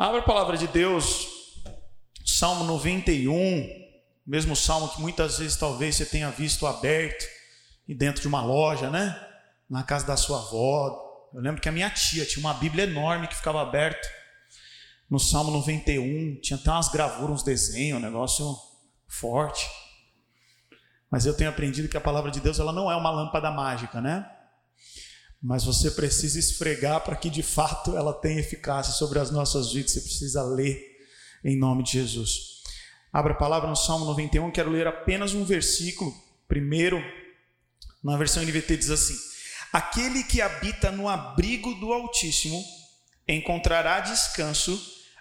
Abra a palavra de Deus, Salmo 91, mesmo salmo que muitas vezes talvez você tenha visto aberto e dentro de uma loja, né? Na casa da sua avó. Eu lembro que a minha tia tinha uma Bíblia enorme que ficava aberta no Salmo 91, tinha até umas gravuras, uns desenhos, um negócio forte. Mas eu tenho aprendido que a palavra de Deus ela não é uma lâmpada mágica, né? Mas você precisa esfregar para que de fato ela tenha eficácia sobre as nossas vidas. Você precisa ler em nome de Jesus. Abra a palavra no Salmo 91, quero ler apenas um versículo. Primeiro, na versão NVT diz assim: Aquele que habita no abrigo do Altíssimo encontrará descanso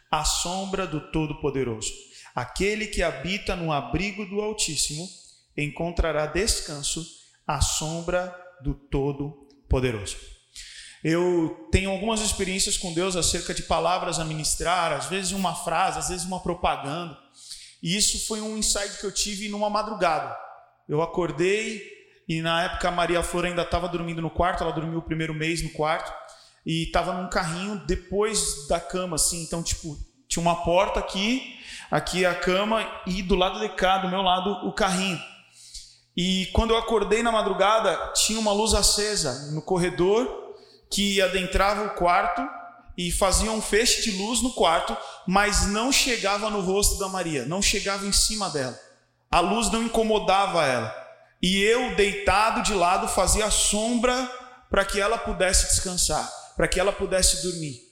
à sombra do Todo-Poderoso. Aquele que habita no abrigo do Altíssimo encontrará descanso à sombra do Todo-Poderoso poderoso. Eu tenho algumas experiências com Deus acerca de palavras a ministrar, às vezes uma frase, às vezes uma propaganda. E isso foi um insight que eu tive numa madrugada. Eu acordei e na época a Maria Flor ainda estava dormindo no quarto, ela dormiu o primeiro mês no quarto e estava num carrinho depois da cama, assim. Então, tipo, tinha uma porta aqui, aqui a cama e do lado de cá, do meu lado, o carrinho. E quando eu acordei na madrugada, tinha uma luz acesa no corredor que adentrava o quarto e fazia um feixe de luz no quarto, mas não chegava no rosto da Maria, não chegava em cima dela. A luz não incomodava ela. E eu, deitado de lado, fazia sombra para que ela pudesse descansar, para que ela pudesse dormir.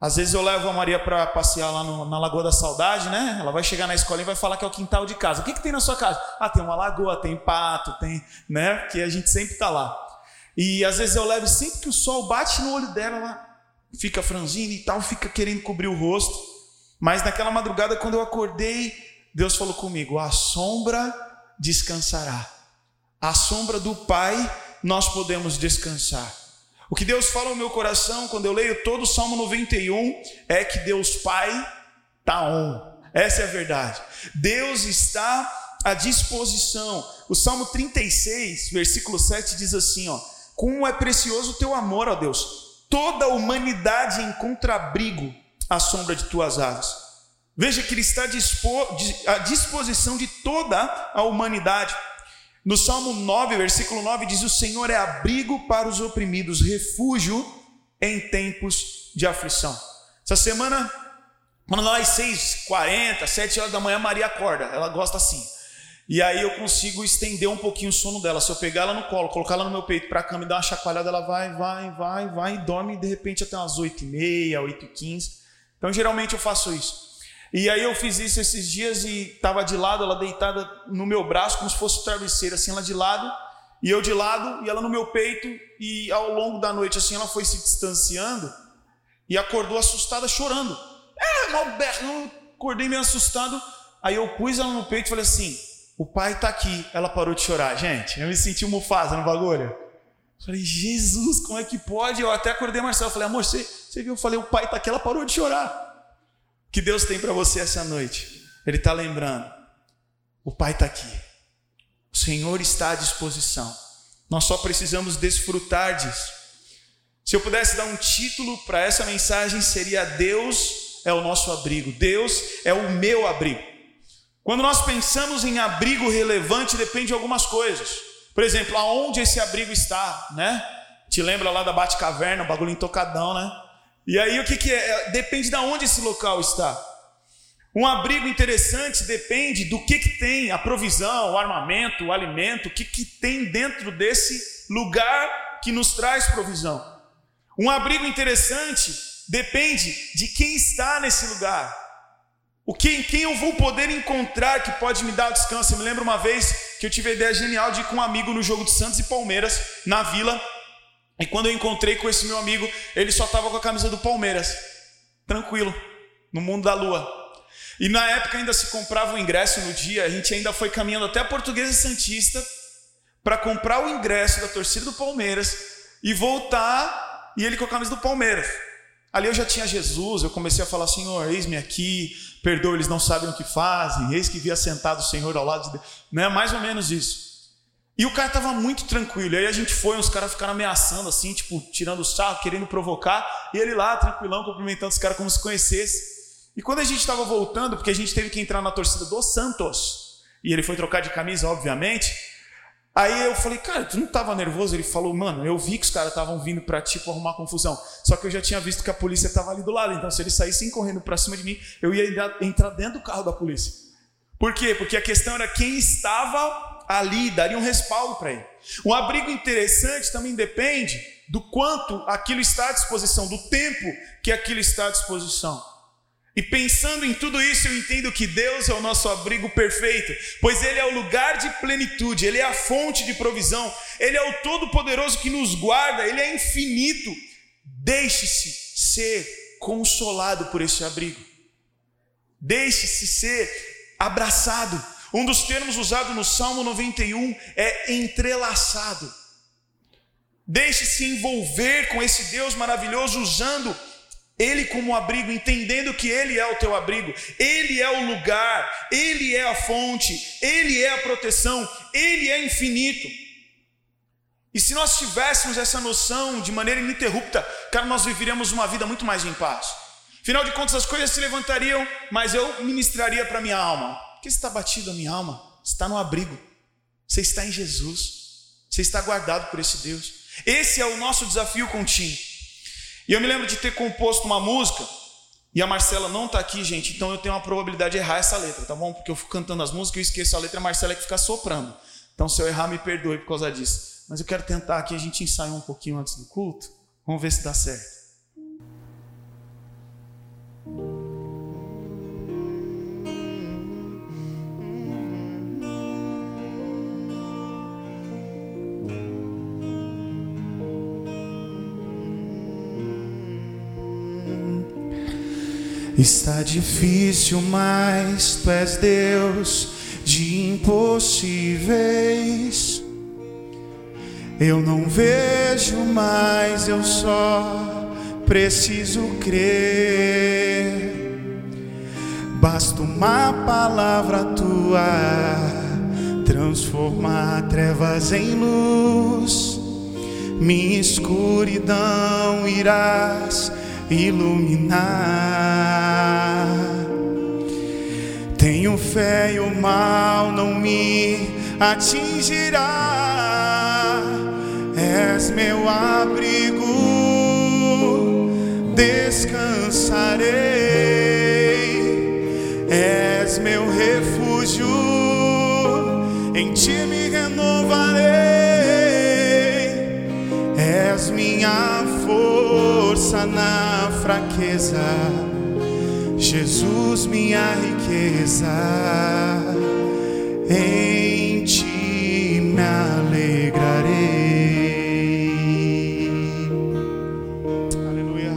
Às vezes eu levo a Maria para passear lá no, na Lagoa da Saudade, né? Ela vai chegar na escola e vai falar que é o quintal de casa. O que, que tem na sua casa? Ah, tem uma lagoa, tem pato, tem, né? Que a gente sempre está lá. E às vezes eu levo, sempre que o sol bate no olho dela, ela fica franzindo e tal, fica querendo cobrir o rosto. Mas naquela madrugada, quando eu acordei, Deus falou comigo: a sombra descansará. A sombra do Pai nós podemos descansar. O que Deus fala no meu coração quando eu leio todo o Salmo 91 é que Deus Pai está on. Essa é a verdade. Deus está à disposição. O Salmo 36, versículo 7 diz assim, ó: Como é precioso o teu amor, ó Deus. Toda a humanidade encontra abrigo à sombra de tuas asas. Veja que ele está à disposição de toda a humanidade. No Salmo 9, versículo 9, diz: O Senhor é abrigo para os oprimidos, refúgio em tempos de aflição. Essa semana, quando nós 6, 40, 7 horas da manhã, Maria acorda, ela gosta assim. E aí eu consigo estender um pouquinho o sono dela. Se eu pegar ela no colo, colocar ela no meu peito para a cama e dar uma chacoalhada, ela vai, vai, vai, vai e dorme de repente até umas 8 e meia, 8 e 15. Então geralmente eu faço isso. E aí eu fiz isso esses dias e estava de lado, ela deitada no meu braço, como se fosse um travesseiro, assim, ela de lado, e eu de lado, e ela no meu peito, e ao longo da noite, assim, ela foi se distanciando e acordou assustada, chorando. É, mal berrão, acordei meio assustado. Aí eu pus ela no peito e falei assim: o pai está aqui. Ela parou de chorar. Gente, eu me senti um mufasa no bagulho. Falei, Jesus, como é que pode? Eu até acordei Marcelo. Falei, amor, você, você viu? Eu falei, o pai está aqui. Ela parou de chorar que Deus tem para você essa noite? Ele está lembrando. O Pai está aqui. O Senhor está à disposição. Nós só precisamos desfrutar disso. Se eu pudesse dar um título para essa mensagem, seria Deus é o nosso abrigo. Deus é o meu abrigo. Quando nós pensamos em abrigo relevante, depende de algumas coisas. Por exemplo, aonde esse abrigo está, né? Te lembra lá da Bate-Caverna, o bagulho intocadão, né? E aí o que, que é? é? Depende de onde esse local está. Um abrigo interessante depende do que, que tem, a provisão, o armamento, o alimento, o que, que tem dentro desse lugar que nos traz provisão. Um abrigo interessante depende de quem está nesse lugar. O que, quem eu vou poder encontrar que pode me dar descanso. Eu me lembro uma vez que eu tive a ideia genial de ir com um amigo no jogo de Santos e Palmeiras, na vila, e quando eu encontrei com esse meu amigo, ele só estava com a camisa do Palmeiras, tranquilo, no mundo da lua. E na época ainda se comprava o ingresso no dia, a gente ainda foi caminhando até a Portuguesa Santista para comprar o ingresso da torcida do Palmeiras e voltar, e ele com a camisa do Palmeiras. Ali eu já tinha Jesus, eu comecei a falar: Senhor, eis-me aqui, perdoa, eles não sabem o que fazem, eis que via sentado o Senhor ao lado de Deus. Né? Mais ou menos isso. E o cara estava muito tranquilo. Aí a gente foi, os caras ficaram ameaçando, assim, tipo, tirando o sarro, querendo provocar. E ele lá, tranquilão, cumprimentando os caras como se conhecesse. E quando a gente estava voltando, porque a gente teve que entrar na torcida do Santos, e ele foi trocar de camisa, obviamente, Aí eu falei, cara, tu não estava nervoso? Ele falou, mano, eu vi que os caras estavam vindo para tipo arrumar confusão. Só que eu já tinha visto que a polícia estava ali do lado. Então, se eles saíssem correndo para cima de mim, eu ia entrar dentro do carro da polícia. Por quê? Porque a questão era quem estava ali, daria um respaldo para ele. Um abrigo interessante também depende do quanto aquilo está à disposição, do tempo que aquilo está à disposição. E pensando em tudo isso, eu entendo que Deus é o nosso abrigo perfeito, pois Ele é o lugar de plenitude, Ele é a fonte de provisão, Ele é o Todo-Poderoso que nos guarda, Ele é infinito. Deixe-se ser consolado por esse abrigo, deixe-se ser abraçado. Um dos termos usados no Salmo 91 é entrelaçado. Deixe-se envolver com esse Deus maravilhoso, usando ele como abrigo, entendendo que Ele é o teu abrigo, Ele é o lugar, Ele é a fonte, Ele é a proteção, Ele é infinito. E se nós tivéssemos essa noção de maneira ininterrupta, cara, nós viveríamos uma vida muito mais em paz. Afinal de contas, as coisas se levantariam, mas eu ministraria para minha alma. Por que está batido a minha alma? Está no abrigo. Você está em Jesus. Você está guardado por esse Deus. Esse é o nosso desafio contínuo. E eu me lembro de ter composto uma música, e a Marcela não está aqui, gente, então eu tenho uma probabilidade de errar essa letra, tá bom? Porque eu fico cantando as músicas, eu esqueço a letra, a Marcela é que fica soprando. Então, se eu errar, me perdoe por causa disso. Mas eu quero tentar aqui, a gente ensaiar um pouquinho antes do culto. Vamos ver se dá certo. Está difícil, mas tu és Deus de impossíveis. Eu não vejo mais, eu só preciso crer. Basta uma palavra tua transformar trevas em luz. Minha escuridão irás iluminar. Tenho fé e o mal não me atingirá. És meu abrigo, descansarei. És meu refúgio, em ti me renovarei. És minha força na fraqueza, Jesus, minha riqueza, em ti me alegrarei. Aleluia.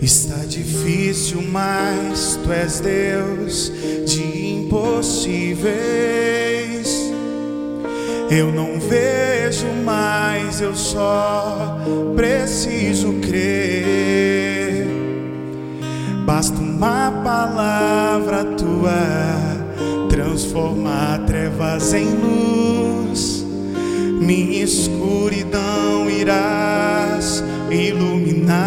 Está difícil, mas tu és Deus de impossíveis. Eu não vejo mais, eu só preciso crer. Basta uma palavra tua transformar trevas em luz. Minha escuridão irás iluminar.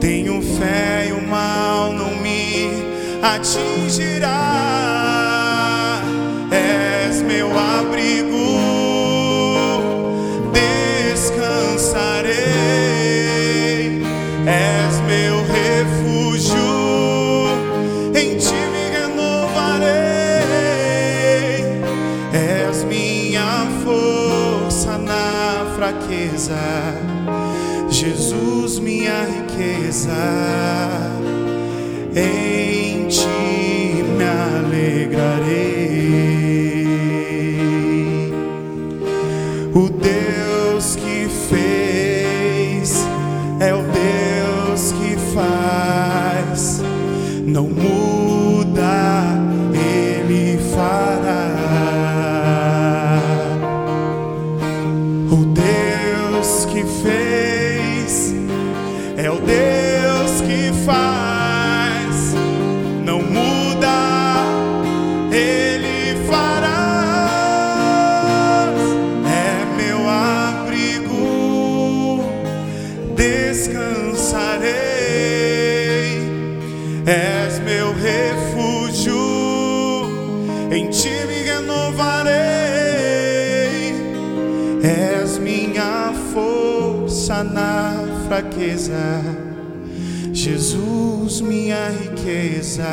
Tenho fé e o mal não me atingirá riqueza, em ti me alegrarei. O Deus que fez é o Deus que faz, não muda, fraqueza, Jesus, minha riqueza.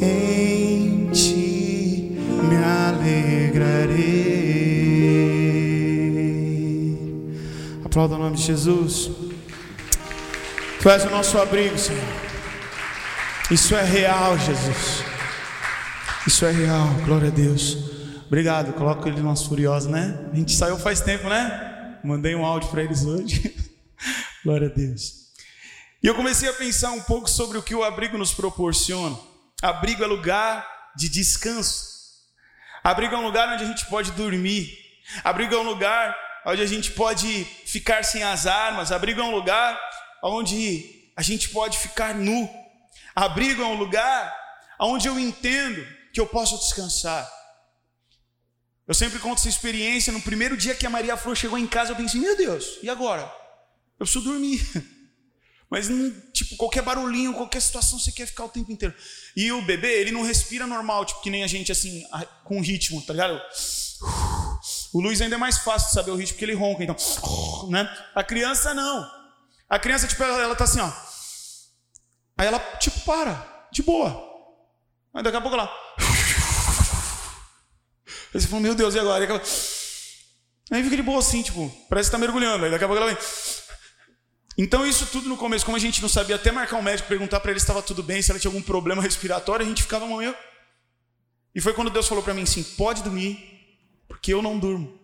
Em ti me alegrarei. Aplauda o nome de Jesus. Tu és o nosso abrigo, Senhor. Isso é real, Jesus. Isso é real, glória a Deus. Obrigado, coloca ele umas furiosas, né? A gente saiu faz tempo, né? Mandei um áudio para eles hoje. glória a Deus. E eu comecei a pensar um pouco sobre o que o abrigo nos proporciona. Abrigo é lugar de descanso. Abrigo é um lugar onde a gente pode dormir. Abrigo é um lugar onde a gente pode ficar sem as armas, abrigo é um lugar onde a gente pode ficar nu, abrigo é um lugar onde eu entendo que eu posso descansar. Eu sempre conto essa experiência. No primeiro dia que a Maria Flor chegou em casa, eu pensei: meu Deus, e agora? Eu preciso dormir. Mas, tipo, qualquer barulhinho, qualquer situação, você quer ficar o tempo inteiro. E o bebê, ele não respira normal, tipo, que nem a gente, assim, com ritmo, tá ligado? O Luiz ainda é mais fácil de saber o ritmo porque ele ronca, então, né? A criança não. A criança, tipo, ela, ela tá assim, ó. Aí ela, tipo, para, de boa. Aí daqui a pouco ela. Aí você fala, meu Deus, e agora? Aquela... Aí fica de boa assim, tipo, parece que tá mergulhando. Aí daqui a pouco ela vem. Então, isso tudo no começo, como a gente não sabia até marcar um médico, perguntar para ele se estava tudo bem, se ela tinha algum problema respiratório, a gente ficava meio. E foi quando Deus falou para mim assim: pode dormir, porque eu não durmo.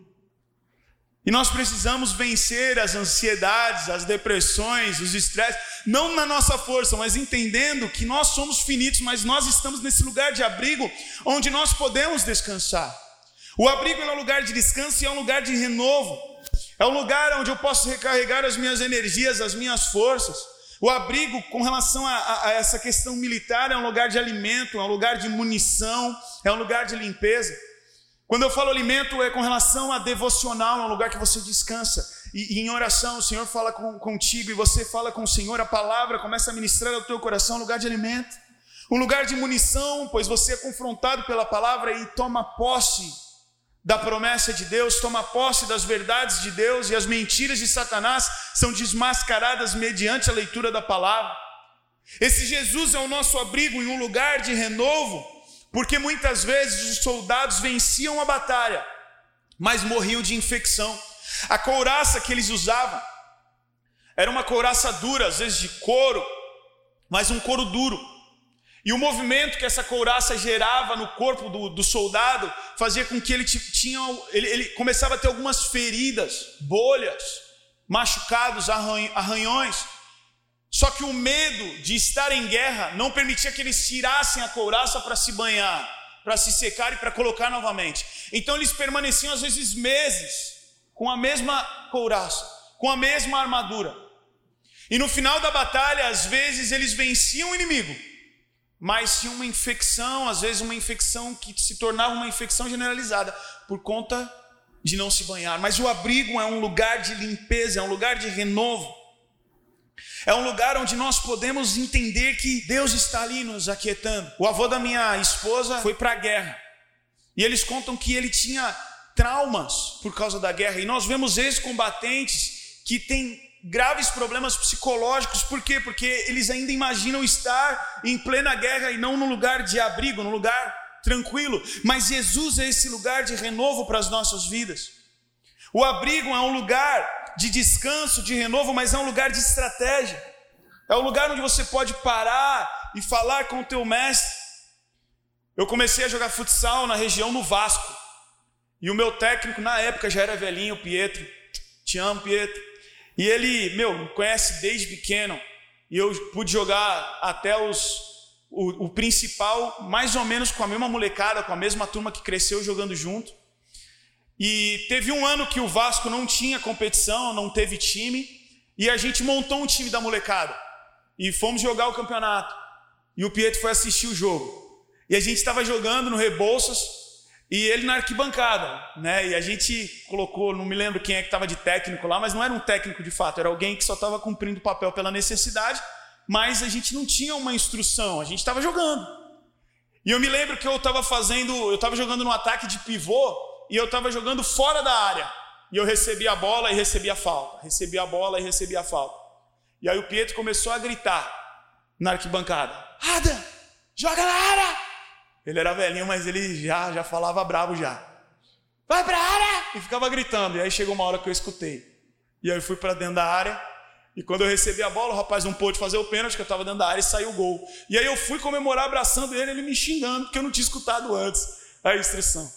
E nós precisamos vencer as ansiedades, as depressões, os estresses, não na nossa força, mas entendendo que nós somos finitos, mas nós estamos nesse lugar de abrigo onde nós podemos descansar. O abrigo é um lugar de descanso e é um lugar de renovo. É um lugar onde eu posso recarregar as minhas energias, as minhas forças. O abrigo, com relação a, a, a essa questão militar, é um lugar de alimento, é um lugar de munição, é um lugar de limpeza. Quando eu falo alimento, é com relação a devocional, é um lugar que você descansa. E, e em oração, o Senhor fala com, contigo e você fala com o Senhor, a palavra começa a ministrar ao teu coração, um lugar de alimento. Um lugar de munição, pois você é confrontado pela palavra e toma posse da promessa de Deus, toma posse das verdades de Deus e as mentiras de Satanás são desmascaradas mediante a leitura da palavra. Esse Jesus é o nosso abrigo em um lugar de renovo porque muitas vezes os soldados venciam a batalha, mas morriam de infecção. A couraça que eles usavam era uma couraça dura, às vezes de couro, mas um couro duro. E o movimento que essa couraça gerava no corpo do, do soldado fazia com que ele tinha, ele, ele começava a ter algumas feridas, bolhas, machucados, arranhões. Só que o medo de estar em guerra não permitia que eles tirassem a couraça para se banhar, para se secar e para colocar novamente. Então eles permaneciam às vezes meses com a mesma couraça, com a mesma armadura. E no final da batalha, às vezes eles venciam o inimigo, mas tinha uma infecção, às vezes uma infecção que se tornava uma infecção generalizada por conta de não se banhar. Mas o abrigo é um lugar de limpeza, é um lugar de renovo. É um lugar onde nós podemos entender que Deus está ali nos aquietando. O avô da minha esposa foi para a guerra. E eles contam que ele tinha traumas por causa da guerra. E nós vemos ex-combatentes que têm graves problemas psicológicos. Por quê? Porque eles ainda imaginam estar em plena guerra e não num lugar de abrigo, num lugar tranquilo. Mas Jesus é esse lugar de renovo para as nossas vidas. O abrigo é um lugar de descanso, de renovo, mas é um lugar de estratégia. É um lugar onde você pode parar e falar com o teu mestre. Eu comecei a jogar futsal na região no Vasco. E o meu técnico na época já era velhinho, Pietro. Te amo, Pietro. E ele, meu, me conhece desde pequeno. E eu pude jogar até os o, o, principal, mais ou menos com a mesma molecada, com a mesma turma que cresceu jogando junto. E teve um ano que o Vasco não tinha competição, não teve time, e a gente montou um time da molecada. E fomos jogar o campeonato. E o Pietro foi assistir o jogo. E a gente estava jogando no Rebouças, e ele na arquibancada, né? E a gente colocou, não me lembro quem é que estava de técnico lá, mas não era um técnico de fato, era alguém que só estava cumprindo o papel pela necessidade, mas a gente não tinha uma instrução, a gente estava jogando. E eu me lembro que eu estava fazendo, eu estava jogando no ataque de pivô e eu estava jogando fora da área. E eu recebi a bola e recebi a falta, recebi a bola e recebi a falta. E aí o Pietro começou a gritar na arquibancada: Ada, joga na área! Ele era velhinho, mas ele já, já falava bravo já. Vai pra área! E ficava gritando. E aí chegou uma hora que eu escutei. E aí eu fui para dentro da área. E quando eu recebi a bola, o rapaz não pôde fazer o pênalti, que eu estava dentro da área e saiu o gol. E aí eu fui comemorar abraçando ele, ele me xingando, porque eu não tinha escutado antes a instrução.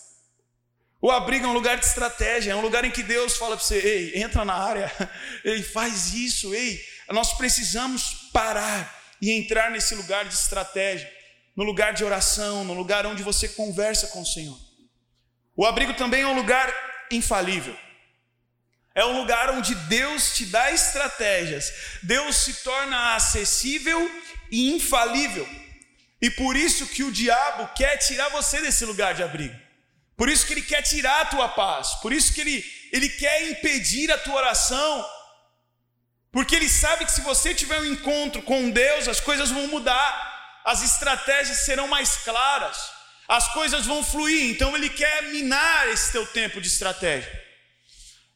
O abrigo é um lugar de estratégia, é um lugar em que Deus fala para você: ei, entra na área, ei, faz isso, ei. Nós precisamos parar e entrar nesse lugar de estratégia no lugar de oração, no lugar onde você conversa com o Senhor. O abrigo também é um lugar infalível. É um lugar onde Deus te dá estratégias. Deus se torna acessível e infalível. E por isso que o diabo quer tirar você desse lugar de abrigo. Por isso que ele quer tirar a tua paz. Por isso que ele, ele quer impedir a tua oração. Porque ele sabe que se você tiver um encontro com Deus, as coisas vão mudar as estratégias serão mais claras, as coisas vão fluir. Então ele quer minar esse teu tempo de estratégia.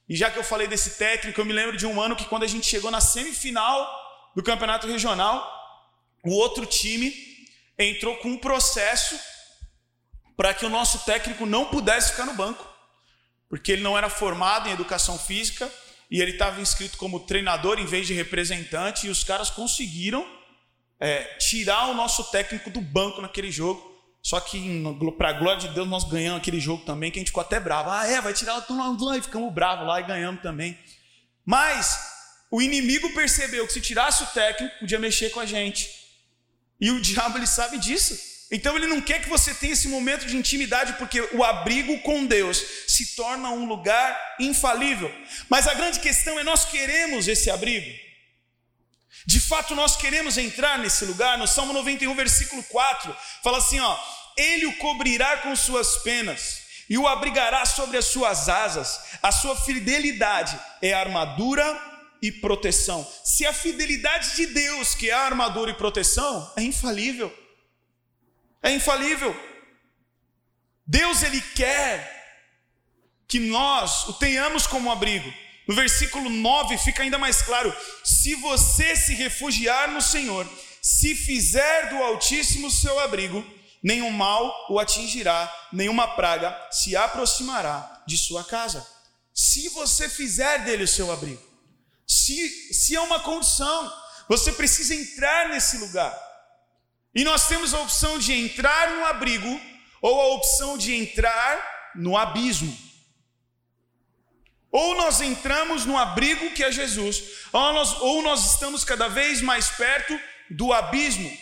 E já que eu falei desse técnico, eu me lembro de um ano que quando a gente chegou na semifinal do campeonato regional, o outro time entrou com um processo para que o nosso técnico não pudesse ficar no banco, porque ele não era formado em educação física e ele estava inscrito como treinador em vez de representante, e os caras conseguiram é, tirar o nosso técnico do banco naquele jogo. Só que, para glória de Deus, nós ganhamos aquele jogo também, que a gente ficou até bravo. Ah, é, vai tirar o lá e ficamos bravos lá e ganhamos também. Mas o inimigo percebeu que se tirasse o técnico, podia mexer com a gente. E o diabo ele sabe disso. Então ele não quer que você tenha esse momento de intimidade, porque o abrigo com Deus se torna um lugar infalível. Mas a grande questão é: nós queremos esse abrigo. De fato, nós queremos entrar nesse lugar. No Salmo 91, versículo 4, fala assim: ó, Ele o cobrirá com suas penas e o abrigará sobre as suas asas. A sua fidelidade é armadura e proteção. Se a fidelidade de Deus, que é a armadura e proteção, é infalível. É infalível. Deus ele quer que nós o tenhamos como abrigo. No versículo 9 fica ainda mais claro: se você se refugiar no Senhor, se fizer do Altíssimo seu abrigo, nenhum mal o atingirá, nenhuma praga se aproximará de sua casa. Se você fizer dele o seu abrigo, se, se é uma condição, você precisa entrar nesse lugar. E nós temos a opção de entrar no abrigo ou a opção de entrar no abismo. Ou nós entramos no abrigo que é Jesus, ou nós, ou nós estamos cada vez mais perto do abismo.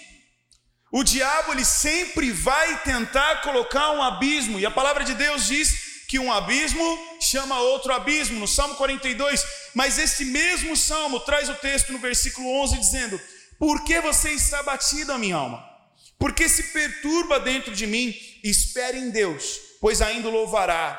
O diabo ele sempre vai tentar colocar um abismo, e a palavra de Deus diz que um abismo chama outro abismo, no Salmo 42. Mas esse mesmo salmo traz o texto no versículo 11 dizendo: Por que você está batido, a minha alma? Por que se perturba dentro de mim? Espere em Deus, pois ainda louvará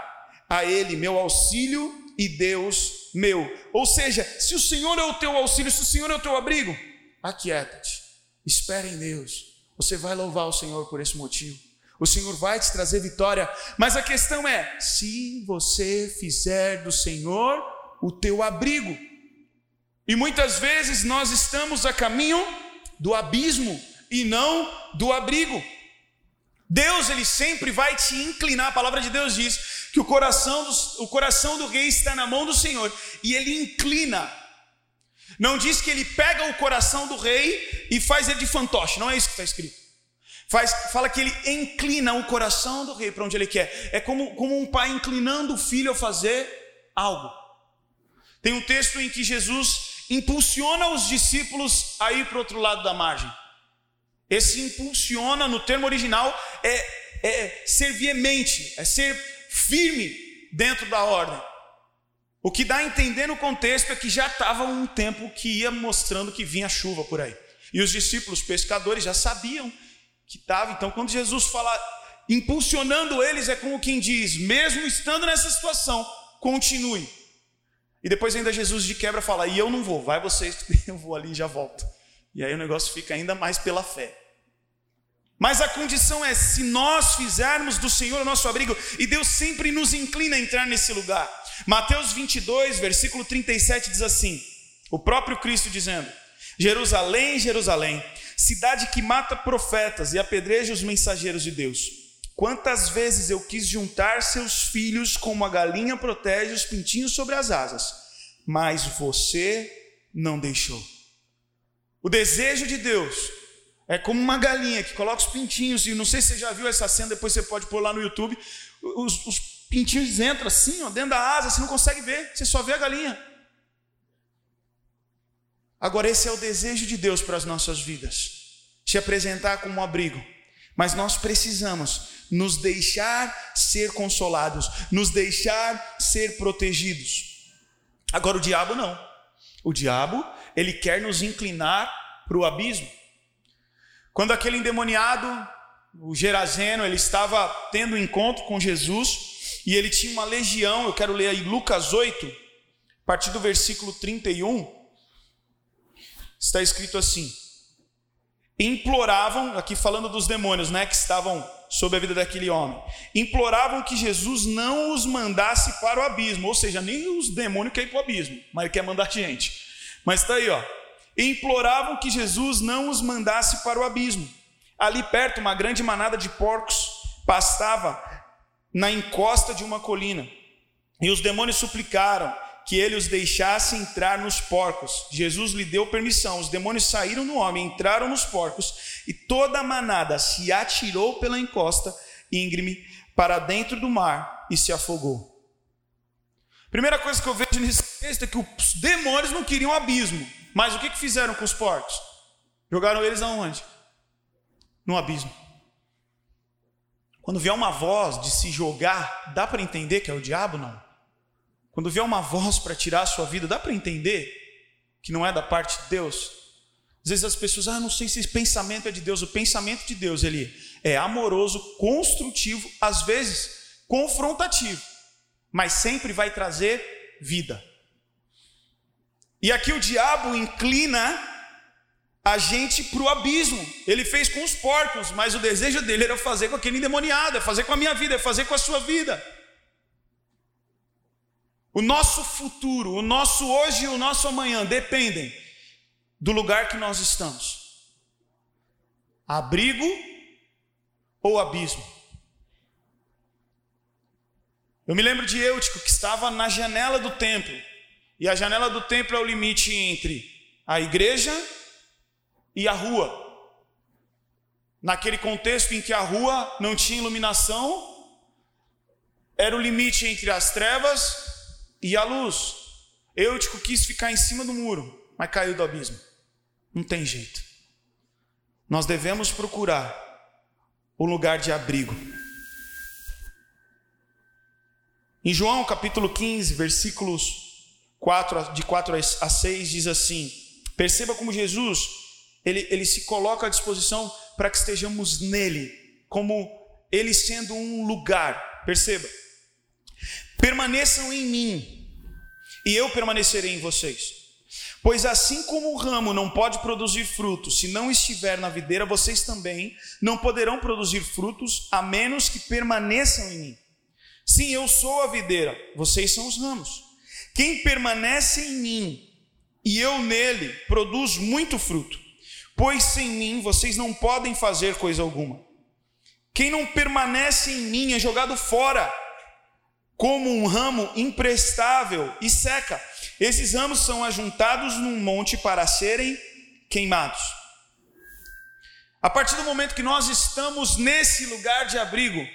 a Ele meu auxílio e Deus meu. Ou seja, se o Senhor é o teu auxílio, se o Senhor é o teu abrigo, aquieta-te, espere em Deus. Você vai louvar o Senhor por esse motivo. O Senhor vai te trazer vitória, mas a questão é: se você fizer do Senhor o teu abrigo. E muitas vezes nós estamos a caminho do abismo e não do abrigo. Deus ele sempre vai te inclinar. A palavra de Deus diz que o coração, do, o coração do rei está na mão do Senhor e ele inclina. Não diz que ele pega o coração do rei e faz ele de fantoche, não é isso que está escrito. Faz, fala que ele inclina o coração do rei para onde ele quer. É como, como um pai inclinando o filho a fazer algo. Tem um texto em que Jesus impulsiona os discípulos a ir para o outro lado da margem. Esse impulsiona, no termo original, é, é ser veemente, é ser firme dentro da ordem. O que dá a entender no contexto é que já estava um tempo que ia mostrando que vinha chuva por aí. E os discípulos pescadores já sabiam que estava. Então, quando Jesus fala, impulsionando eles, é como quem diz: mesmo estando nessa situação, continue. E depois ainda Jesus de quebra fala: e eu não vou, vai vocês, eu vou ali e já volto. E aí o negócio fica ainda mais pela fé. Mas a condição é se nós fizermos do Senhor o nosso abrigo, e Deus sempre nos inclina a entrar nesse lugar. Mateus 22, versículo 37 diz assim: o próprio Cristo dizendo: Jerusalém, Jerusalém, cidade que mata profetas e apedreja os mensageiros de Deus. Quantas vezes eu quis juntar seus filhos como a galinha protege os pintinhos sobre as asas, mas você não deixou. O desejo de Deus é como uma galinha que coloca os pintinhos, e não sei se você já viu essa cena, depois você pode pôr lá no YouTube. Os, os pintinhos entram assim, ó, dentro da asa, você não consegue ver, você só vê a galinha. Agora, esse é o desejo de Deus para as nossas vidas te apresentar como um abrigo, mas nós precisamos nos deixar ser consolados, nos deixar ser protegidos. Agora, o diabo não. O diabo, ele quer nos inclinar para o abismo. Quando aquele endemoniado, o Gerazeno, ele estava tendo um encontro com Jesus e ele tinha uma legião, eu quero ler aí Lucas 8, a partir do versículo 31, está escrito assim: imploravam, aqui falando dos demônios, né, que estavam sobre a vida daquele homem, imploravam que Jesus não os mandasse para o abismo, ou seja, nem os demônios querem para o abismo, mas ele quer mandar gente. Mas está aí, ó. Imploravam que Jesus não os mandasse para o abismo. Ali perto, uma grande manada de porcos pastava na encosta de uma colina. E os demônios suplicaram: que ele os deixasse entrar nos porcos. Jesus lhe deu permissão. Os demônios saíram no homem, entraram nos porcos, e toda a manada se atirou pela encosta íngreme para dentro do mar e se afogou. Primeira coisa que eu vejo nesse texto é que os demônios não queriam abismo. Mas o que, que fizeram com os porcos? Jogaram eles aonde? No abismo. Quando vier uma voz de se jogar, dá para entender que é o diabo? Não. Quando vier uma voz para tirar a sua vida, dá para entender que não é da parte de Deus? Às vezes as pessoas, ah, não sei se esse pensamento é de Deus. O pensamento de Deus, ele é amoroso, construtivo, às vezes confrontativo, mas sempre vai trazer vida. E aqui o diabo inclina a gente para o abismo. Ele fez com os porcos, mas o desejo dele era fazer com aquele endemoniado, é fazer com a minha vida, é fazer com a sua vida. O nosso futuro, o nosso hoje e o nosso amanhã dependem do lugar que nós estamos. Abrigo ou abismo? Eu me lembro de Eutico que estava na janela do templo. E a janela do templo é o limite entre a igreja e a rua. Naquele contexto em que a rua não tinha iluminação, era o limite entre as trevas e a luz. Eutico quis ficar em cima do muro, mas caiu do abismo. Não tem jeito. Nós devemos procurar um lugar de abrigo. Em João capítulo 15, versículos 4, de 4 a 6, diz assim: Perceba como Jesus ele, ele se coloca à disposição para que estejamos nele, como ele sendo um lugar. Perceba. Permaneçam em mim, e eu permanecerei em vocês. Pois assim como o ramo não pode produzir frutos se não estiver na videira, vocês também não poderão produzir frutos a menos que permaneçam em mim. Sim, eu sou a videira, vocês são os ramos. Quem permanece em mim e eu nele produz muito fruto, pois sem mim vocês não podem fazer coisa alguma. Quem não permanece em mim é jogado fora como um ramo imprestável e seca. Esses ramos são ajuntados num monte para serem queimados. A partir do momento que nós estamos nesse lugar de abrigo,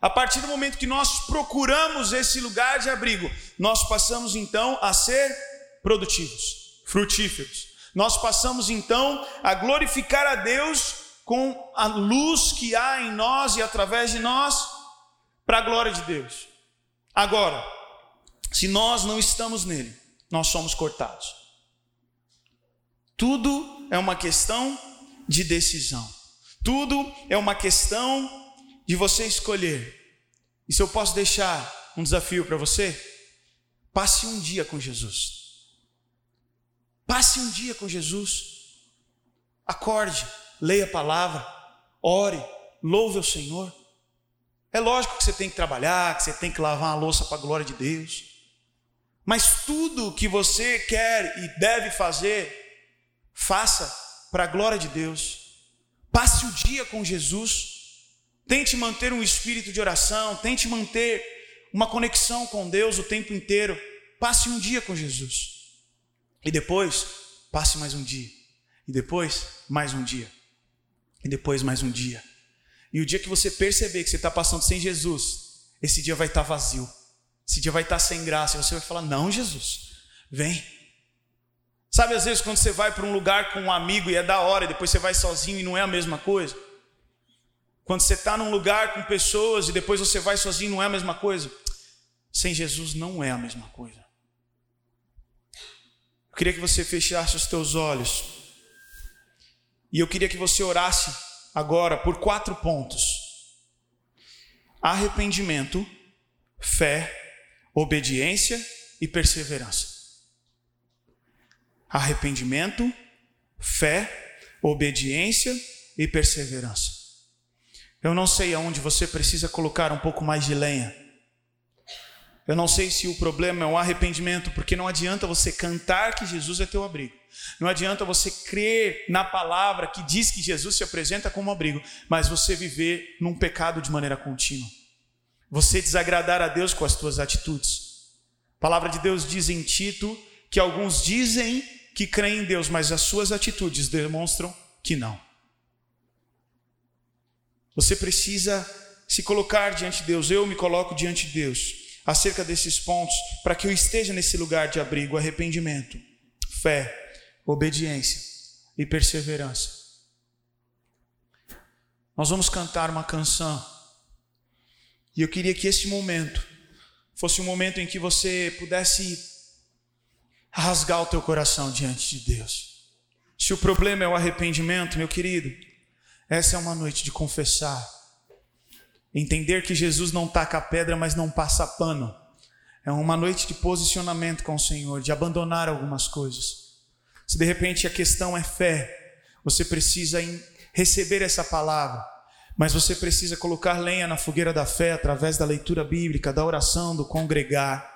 a partir do momento que nós procuramos esse lugar de abrigo, nós passamos então a ser produtivos, frutíferos. Nós passamos então a glorificar a Deus com a luz que há em nós e através de nós, para a glória de Deus. Agora, se nós não estamos nele, nós somos cortados. Tudo é uma questão de decisão. Tudo é uma questão de você escolher. E se eu posso deixar um desafio para você, passe um dia com Jesus. Passe um dia com Jesus. Acorde, leia a palavra, ore, louve o Senhor. É lógico que você tem que trabalhar, que você tem que lavar uma louça para a glória de Deus. Mas tudo que você quer e deve fazer, faça para a glória de Deus. Passe o dia com Jesus. Tente manter um espírito de oração, tente manter uma conexão com Deus o tempo inteiro. Passe um dia com Jesus. E depois, passe mais um dia. E depois, mais um dia. E depois, mais um dia. E o dia que você perceber que você está passando sem Jesus, esse dia vai estar tá vazio. Esse dia vai estar tá sem graça. E você vai falar: Não, Jesus, vem. Sabe, às vezes, quando você vai para um lugar com um amigo e é da hora, e depois você vai sozinho e não é a mesma coisa. Quando você está num lugar com pessoas e depois você vai sozinho, não é a mesma coisa. Sem Jesus não é a mesma coisa. Eu queria que você fechasse os teus olhos. E eu queria que você orasse agora por quatro pontos: arrependimento, fé, obediência e perseverança. Arrependimento, fé, obediência e perseverança. Eu não sei aonde você precisa colocar um pouco mais de lenha. Eu não sei se o problema é o arrependimento, porque não adianta você cantar que Jesus é teu abrigo. Não adianta você crer na palavra que diz que Jesus se apresenta como abrigo, mas você viver num pecado de maneira contínua. Você desagradar a Deus com as tuas atitudes. A palavra de Deus diz em Tito que alguns dizem que creem em Deus, mas as suas atitudes demonstram que não. Você precisa se colocar diante de Deus, eu me coloco diante de Deus acerca desses pontos para que eu esteja nesse lugar de abrigo, arrependimento, fé, obediência e perseverança. Nós vamos cantar uma canção e eu queria que este momento fosse um momento em que você pudesse rasgar o teu coração diante de Deus. Se o problema é o arrependimento, meu querido, essa é uma noite de confessar Entender que Jesus não taca a pedra, mas não passa pano. É uma noite de posicionamento com o Senhor, de abandonar algumas coisas. Se de repente a questão é fé, você precisa receber essa palavra, mas você precisa colocar lenha na fogueira da fé através da leitura bíblica, da oração, do congregar.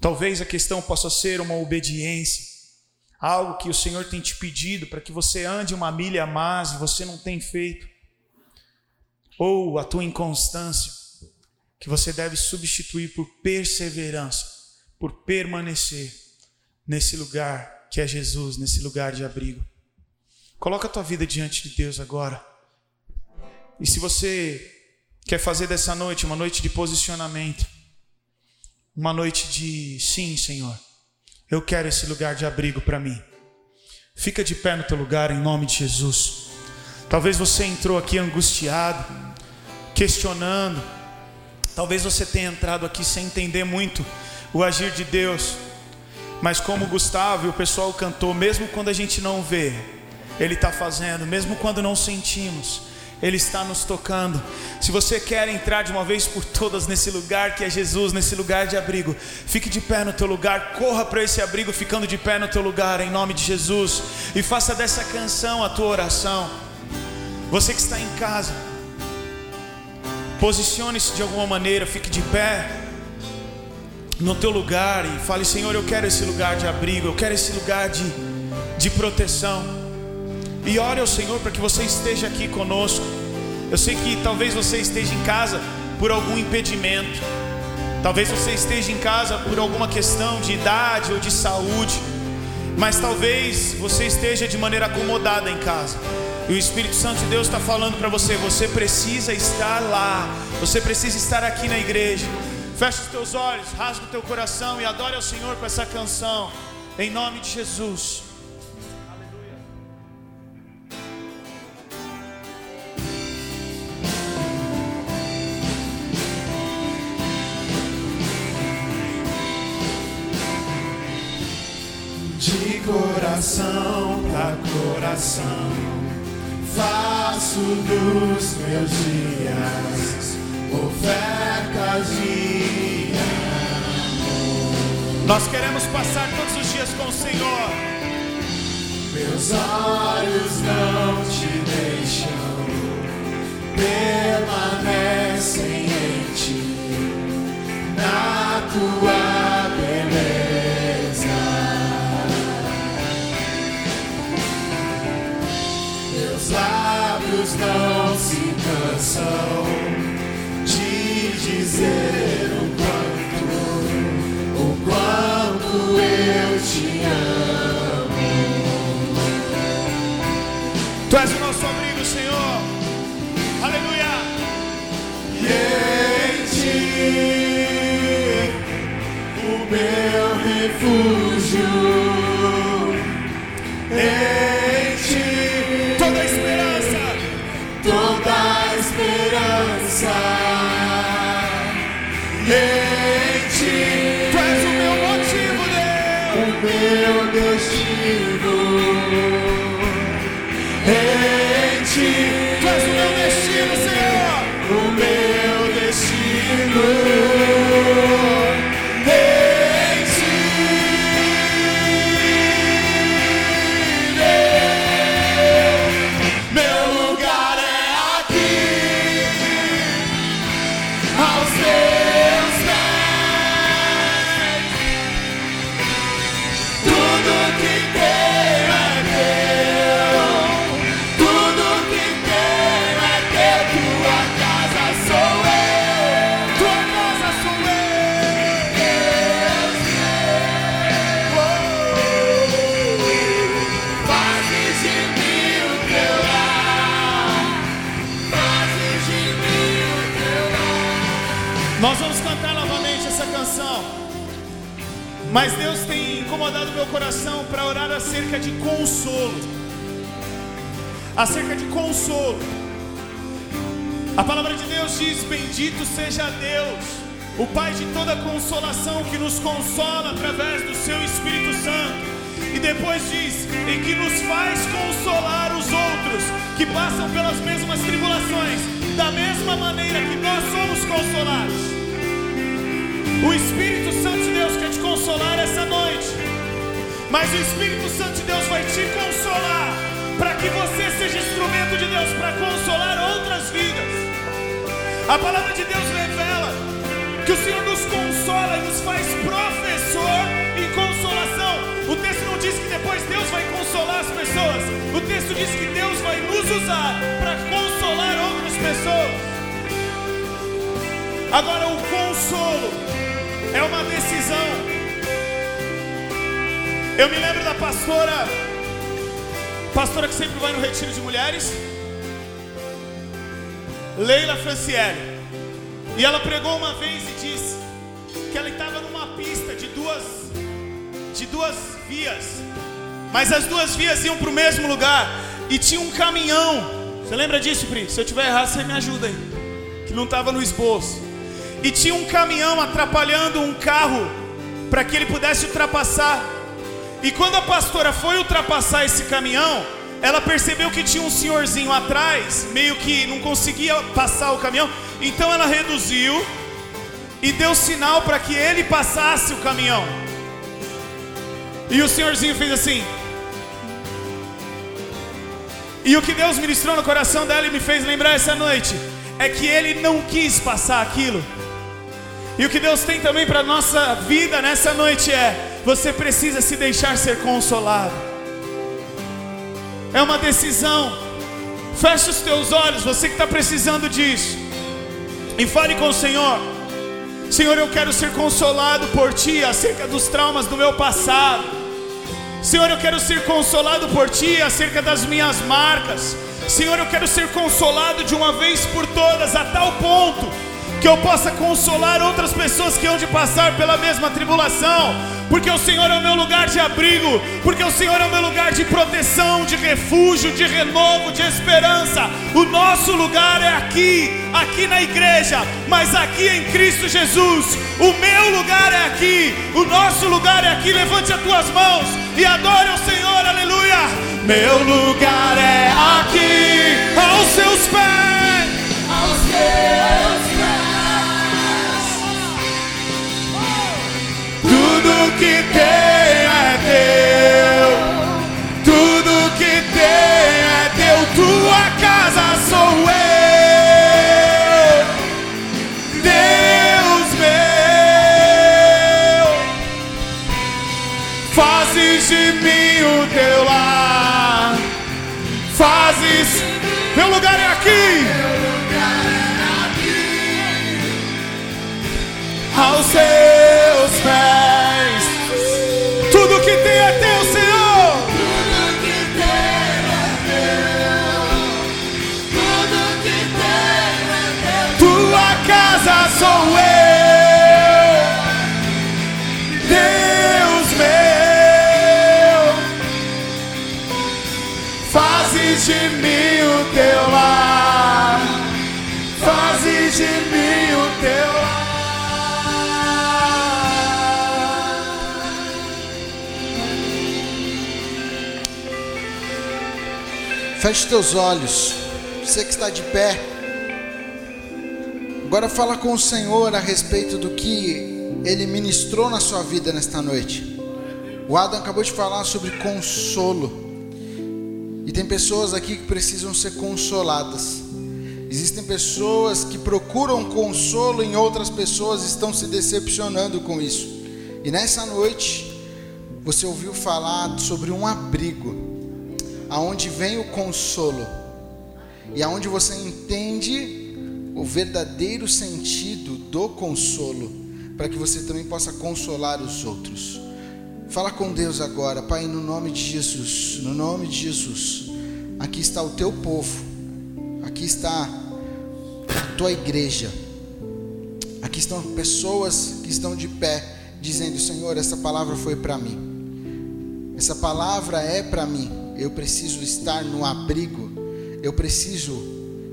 Talvez a questão possa ser uma obediência, algo que o Senhor tem te pedido para que você ande uma milha a mais e você não tem feito ou a tua inconstância, que você deve substituir por perseverança, por permanecer nesse lugar que é Jesus, nesse lugar de abrigo. Coloca a tua vida diante de Deus agora. E se você quer fazer dessa noite uma noite de posicionamento, uma noite de sim, Senhor, eu quero esse lugar de abrigo para mim. Fica de pé no teu lugar em nome de Jesus. Talvez você entrou aqui angustiado, questionando. Talvez você tenha entrado aqui sem entender muito o agir de Deus. Mas como Gustavo e o pessoal cantou, mesmo quando a gente não vê, Ele está fazendo, mesmo quando não sentimos, Ele está nos tocando. Se você quer entrar de uma vez por todas nesse lugar que é Jesus, nesse lugar de abrigo, fique de pé no teu lugar, corra para esse abrigo ficando de pé no teu lugar, em nome de Jesus, e faça dessa canção a tua oração. Você que está em casa, Posicione-se de alguma maneira, fique de pé no teu lugar e fale: Senhor, eu quero esse lugar de abrigo, eu quero esse lugar de, de proteção. E ore ao Senhor para que você esteja aqui conosco. Eu sei que talvez você esteja em casa por algum impedimento, talvez você esteja em casa por alguma questão de idade ou de saúde, mas talvez você esteja de maneira acomodada em casa. E o Espírito Santo de Deus está falando para você: você precisa estar lá, você precisa estar aqui na igreja. Feche os teus olhos, rasga o teu coração e adore ao Senhor com essa canção, em nome de Jesus. Coração para coração faço dos meus dias ofertas de amor. Nós queremos passar todos os dias com o Senhor. Meus olhos não te deixam, permanecem em ti, na tua de dizer meu destino. Em ti, Tu és o meu destino, Senhor. o meu destino. Mas Deus tem incomodado meu coração para orar acerca de consolo. Acerca de consolo. A palavra de Deus diz: Bendito seja Deus, o Pai de toda consolação, que nos consola através do seu Espírito Santo. E depois diz: E que nos faz consolar os outros que passam pelas mesmas tribulações, da mesma maneira que nós somos consolados. O Espírito Santo de Deus quer te consolar essa noite. Mas o Espírito Santo de Deus vai te consolar para que você seja instrumento de Deus para consolar outras vidas. A palavra de Deus revela que o Senhor nos consola e nos faz professor em consolação. O texto não diz que depois Deus vai consolar as pessoas. O texto diz que Deus vai nos usar para consolar outras pessoas. Agora, o consolo é uma decisão. Eu me lembro da pastora, pastora que sempre vai no retiro de mulheres, Leila Franciele. E ela pregou uma vez e disse que ela estava numa pista de duas, de duas vias, mas as duas vias iam para o mesmo lugar e tinha um caminhão. Você lembra disso, Pri? Se eu tiver errado, você me ajuda aí. Que não estava no esboço. E tinha um caminhão atrapalhando um carro para que ele pudesse ultrapassar. E quando a pastora foi ultrapassar esse caminhão, ela percebeu que tinha um senhorzinho atrás, meio que não conseguia passar o caminhão. Então ela reduziu e deu sinal para que ele passasse o caminhão. E o senhorzinho fez assim. E o que Deus ministrou no coração dela e me fez lembrar essa noite é que ele não quis passar aquilo. E o que Deus tem também para nossa vida nessa noite é: você precisa se deixar ser consolado. É uma decisão. Feche os teus olhos, você que está precisando disso, e fale com o Senhor. Senhor, eu quero ser consolado por Ti acerca dos traumas do meu passado. Senhor, eu quero ser consolado por Ti acerca das minhas marcas. Senhor, eu quero ser consolado de uma vez por todas, a tal ponto que eu possa consolar outras pessoas que hão de passar pela mesma tribulação, porque o Senhor é o meu lugar de abrigo, porque o Senhor é o meu lugar de proteção, de refúgio, de renovo, de esperança. O nosso lugar é aqui, aqui na igreja, mas aqui em Cristo Jesus. O meu lugar é aqui, o nosso lugar é aqui. Levante as tuas mãos e adore o Senhor, aleluia. Meu lugar é aqui, aos seus pés, aos seus pés. Que tenho é teu. Tudo que tenho é teu. Tua casa sou eu. Deus meu. Fazes de mim o teu lar. Fazes. Meu lugar é aqui. aos seus pés. Fazes de mim o teu lar, fazes de mim o teu lar. Feche teus olhos. Você que está de pé. Agora fala com o Senhor a respeito do que ele ministrou na sua vida nesta noite. O Adam acabou de falar sobre consolo. E tem pessoas aqui que precisam ser consoladas. Existem pessoas que procuram consolo em outras pessoas e estão se decepcionando com isso. E nessa noite, você ouviu falar sobre um abrigo, aonde vem o consolo e aonde você entende o verdadeiro sentido do consolo, para que você também possa consolar os outros. Fala com Deus agora, Pai, no nome de Jesus, no nome de Jesus. Aqui está o teu povo, aqui está a tua igreja, aqui estão pessoas que estão de pé, dizendo: Senhor, essa palavra foi para mim, essa palavra é para mim. Eu preciso estar no abrigo, eu preciso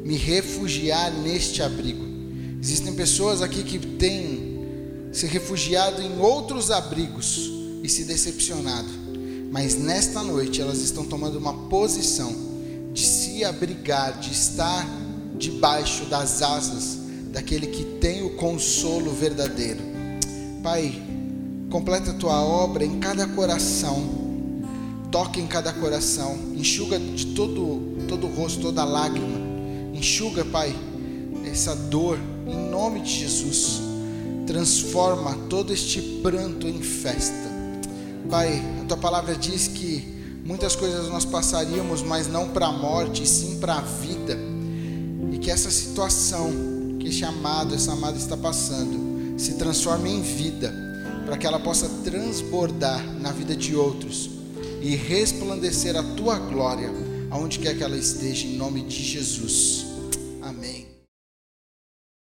me refugiar neste abrigo. Existem pessoas aqui que têm se refugiado em outros abrigos e se decepcionado, mas nesta noite elas estão tomando uma posição de se abrigar, de estar debaixo das asas daquele que tem o consolo verdadeiro. Pai, completa a tua obra em cada coração toca em cada coração, enxuga de todo todo o rosto, toda lágrima, enxuga, Pai, essa dor em nome de Jesus. Transforma todo este pranto em festa. Pai, a tua palavra diz que muitas coisas nós passaríamos, mas não para a morte, sim para a vida. E que essa situação, que este amado, essa amada está passando, se transforme em vida, para que ela possa transbordar na vida de outros e resplandecer a tua glória aonde quer que ela esteja, em nome de Jesus. Amém.